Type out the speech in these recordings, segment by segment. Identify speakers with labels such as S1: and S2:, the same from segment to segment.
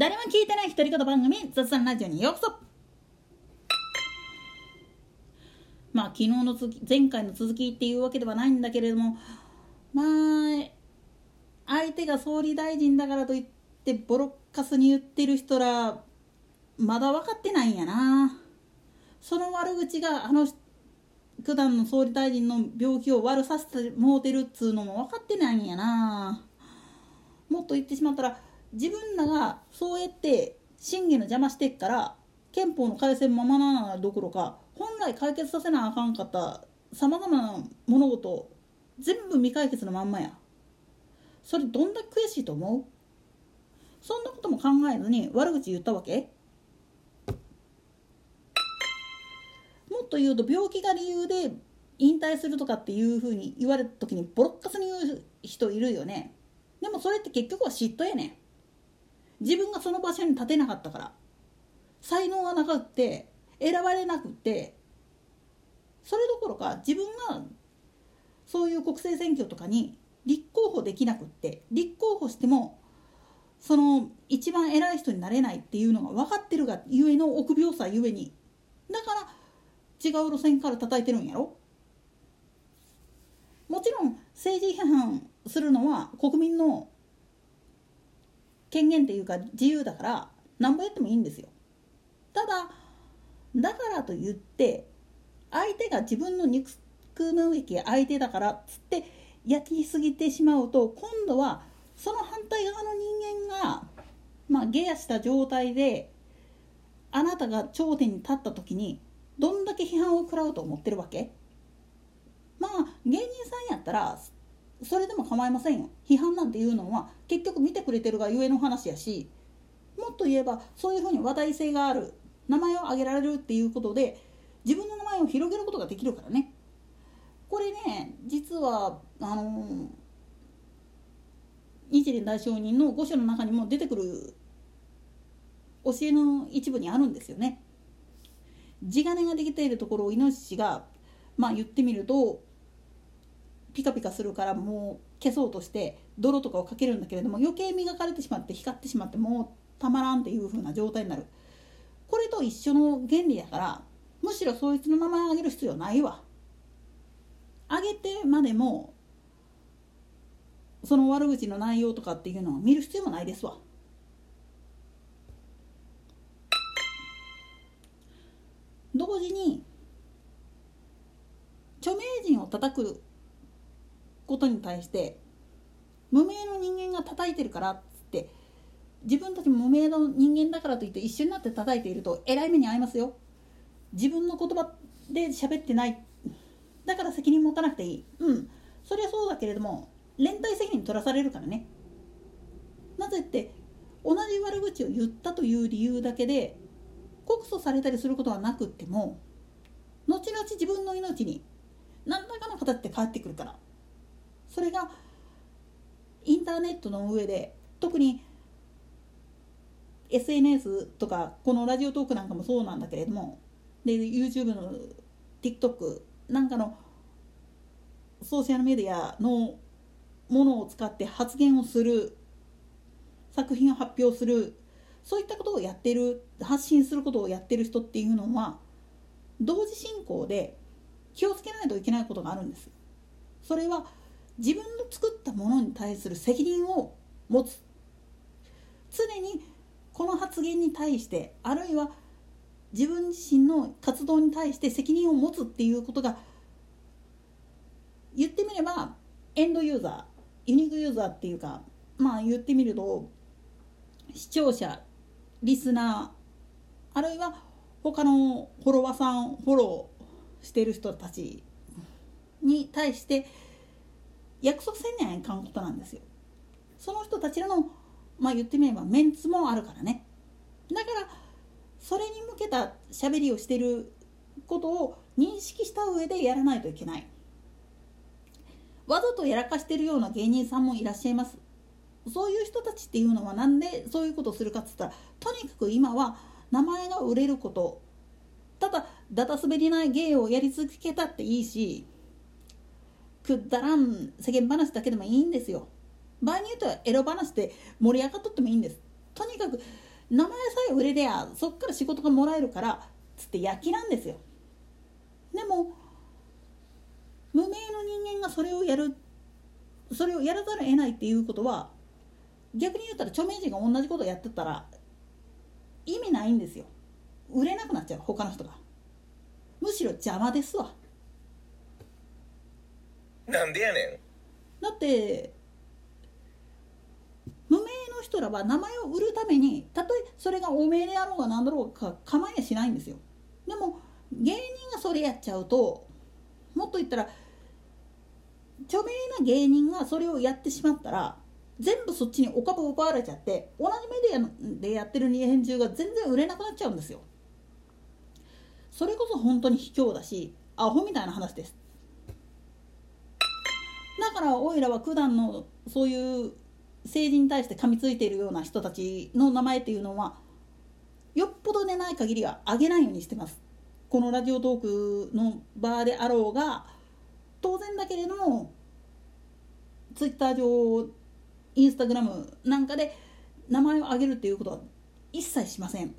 S1: 誰も聞いてない独り言番組雑談ラジオにようこそ。まあ昨日の続き前回の続きっていうわけではないんだけれどもまあ相手が総理大臣だからといってボロッカスに言ってる人らまだ分かってないんやな。その悪口があの九段の総理大臣の病気を悪させてもうてるっつうのも分かってないんやな。もっと言ってしまったら自分らがそうやって審議の邪魔してっから憲法の改正ままならどころか本来解決させなあかんかったさまざまな物事全部未解決のまんまや。それどんだけ悔しいと思う？そんなことも考えずに悪口言ったわけ？もっと言うと病気が理由で引退するとかっていうふうに言われた時にボロッカスに言う人いるよね。でもそれって結局は嫉妬やねん。自分がその場所に立てなかったから。才能がなくって選ばれなくて。それどころか自分がそういう国政選挙とかに立候補できなくって。立候補してもその一番偉い人になれないっていうのが分かってるがゆえの臆病さゆえに。だから違う路線から叩いてるんやろ。もちろん政治批判するのは国民の権限っていうか自由だから何ぼやってもいいんですよ。ただだからと言って相手が自分の憎むべき相手だからっつって焼きすぎてしまうと今度はその反対側の人間がまあ下野した状態であなたが頂点に立った時にどんだけ批判を食らうと思ってるわけ？まあ芸人さんやったらそれでも構いませんよ批判なんていうのは結局見てくれてるがゆえの話やしもっと言えばそういうふうに話題性がある名前を挙げられるっていうことで自分の名前を広げることができるからねこれね実はあの日蓮大聖人の御所の中にも出てくる教えの一部にあるんですよね。地金ができているところをイノシシがまあ言ってみるとピカピカするからもう消そうとして泥とかをかけるんだけれども余計磨かれてしまって光ってしまってもうたまらんっていう風な状態になる。これと一緒の原理だからむしろそいつの名前を挙げる必要ないわ。挙げてまでもその悪口の内容とかっていうのを見る必要もないですわ。同時に著名人を叩くことに対して無名の人間が叩いてるからっつって自分たち無名の人間だからといって一緒になって叩いているとえらい目に遭いますよ。自分の言葉で喋ってない。だから責任持たなくていい。うん。そりゃそうだけれども連帯責任取らされるからね。なぜって同じ悪口を言ったという理由だけで告訴されたりすることはなくっても後々自分の命に何らかの形で返ってくるから。それがインターネットの上で特に SNS とかこのラジオトークなんかもそうなんだけれどもで YouTube の TikTok なんかのソーシャルメディアのものを使って発言をする作品を発表するそういったことをやってる発信することをやってる人っていうのは同時進行で気をつけないといけないことがあるんです。それは自分の作ったものに対する責任を持つ。常にこの発言に対してあるいは自分自身の活動に対して責任を持つっていうことが言ってみればエンドユーザーユニークユーザーっていうかまあ言ってみると視聴者リスナーあるいは他のフォロワーさんフォローしてる人たちに対して約束せんにゃいかんことなんですよ。その人たちらのまあ言ってみればメンツもあるからね。だからそれに向けた喋りをしてることを認識した上でやらないといけない。わざとやらかしてるような芸人さんもいらっしゃいます。そういう人たちっていうのはなんでそういうことをするかっつったらとにかく今は名前が売れることただだた滑りない芸をやり続けたっていいしくだらん世間話だけでもいいんですよ。場合によってはエロ話で盛り上がっとってもいいんです。とにかく名前さえ売れりゃそっから仕事がもらえるからつって焼きなんですよ。でも無名の人間がそれをやるそれをやらざるを得ないっていうことは逆に言ったら著名人が同じことやってたら意味ないんですよ。売れなくなっちゃう他の人が。むしろ邪魔ですわ。
S2: なんでやねん。
S1: だって無名の人らは名前を売るためにたとえそれがお名であろうが何だろうか構いやしないんですよ。でも芸人がそれやっちゃうともっと言ったら著名な芸人がそれをやってしまったら全部そっちにお株奪われちゃって同じメディアでやってる日本中が全然売れなくなっちゃうんですよ。それこそ本当に卑怯だしアホみたいな話です。からおいらは九段のそういう政治に対して噛みついているような人たちの名前っていうのはよっぽどでない限りは上げないようにしてます。このラジオトークの場であろうが当然だけれどもツイッター上インスタグラムなんかで名前を挙げるっていうことは一切しません。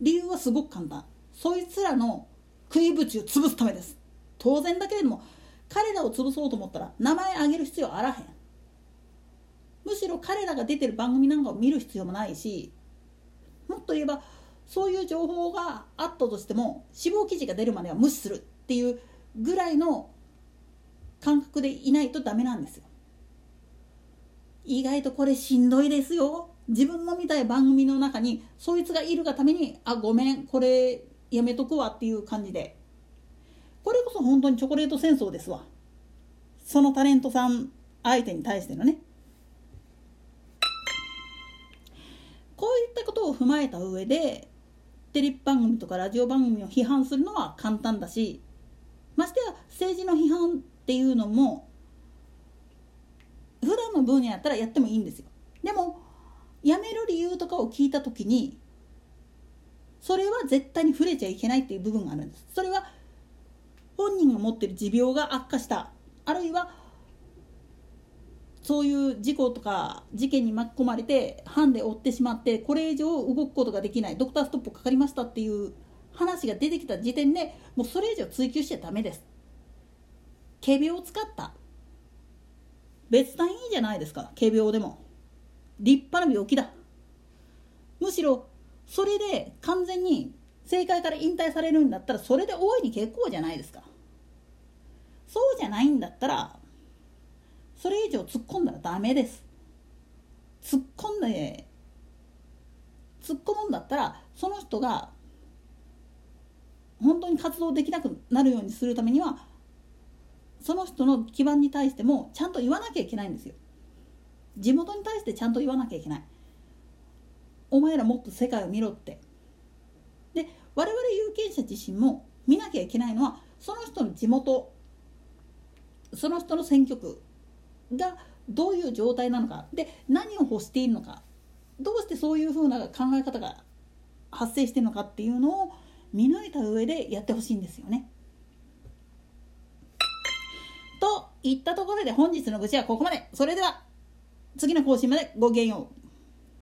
S1: 理由はすごく簡単。そいつらの食いぶちを潰すためです。当然だけれども彼らを潰そうと思ったら名前挙げる必要あらへん。むしろ彼らが出てる番組なんかを見る必要もないしもっと言えばそういう情報があったとしても死亡記事が出るまでは無視するっていうぐらいの感覚でいないとダメなんですよ。意外とこれしんどいですよ。自分の見たい番組の中にそいつがいるがためにあごめんこれやめとくわっていう感じでこれこそ本当にチョコレート戦争ですわ。そのタレントさん相手に対してのね。こういったことを踏まえた上でテレビ番組とかラジオ番組を批判するのは簡単だしましてや政治の批判っていうのも普段の分野やったらやってもいいんですよ。でも辞める理由とかを聞いた時にそれは絶対に触れちゃいけないっていう部分があるんです。それは本人が持ってる持病が悪化した。あるいはそういう事故とか事件に巻き込まれてハンで負ってしまってこれ以上動くことができない。ドクターストップかかりましたっていう話が出てきた時点でもうそれ以上追求しちゃダメです。仮病を使った。別段いいじゃないですか。仮病でも。立派な病気だ。むしろそれで完全に政界から引退されるんだったらそれで大いに結構じゃないですか。そうじゃないんだったらそれ以上突っ込んだらダメです。突っ込んで突っ込むんだったらその人が本当に活動できなくなるようにするためにはその人の基盤に対してもちゃんと言わなきゃいけないんですよ。地元に対してちゃんと言わなきゃいけない。お前らもっと世界を見ろって。我々有権者自身も見なきゃいけないのはその人の地元その人の選挙区がどういう状態なのかで何を欲しているのかどうしてそういうふうな考え方が発生してるのかっていうのを見抜いた上でやってほしいんですよね。といったところで本日の愚痴はここまで。それでは次の更新までごきげんよう。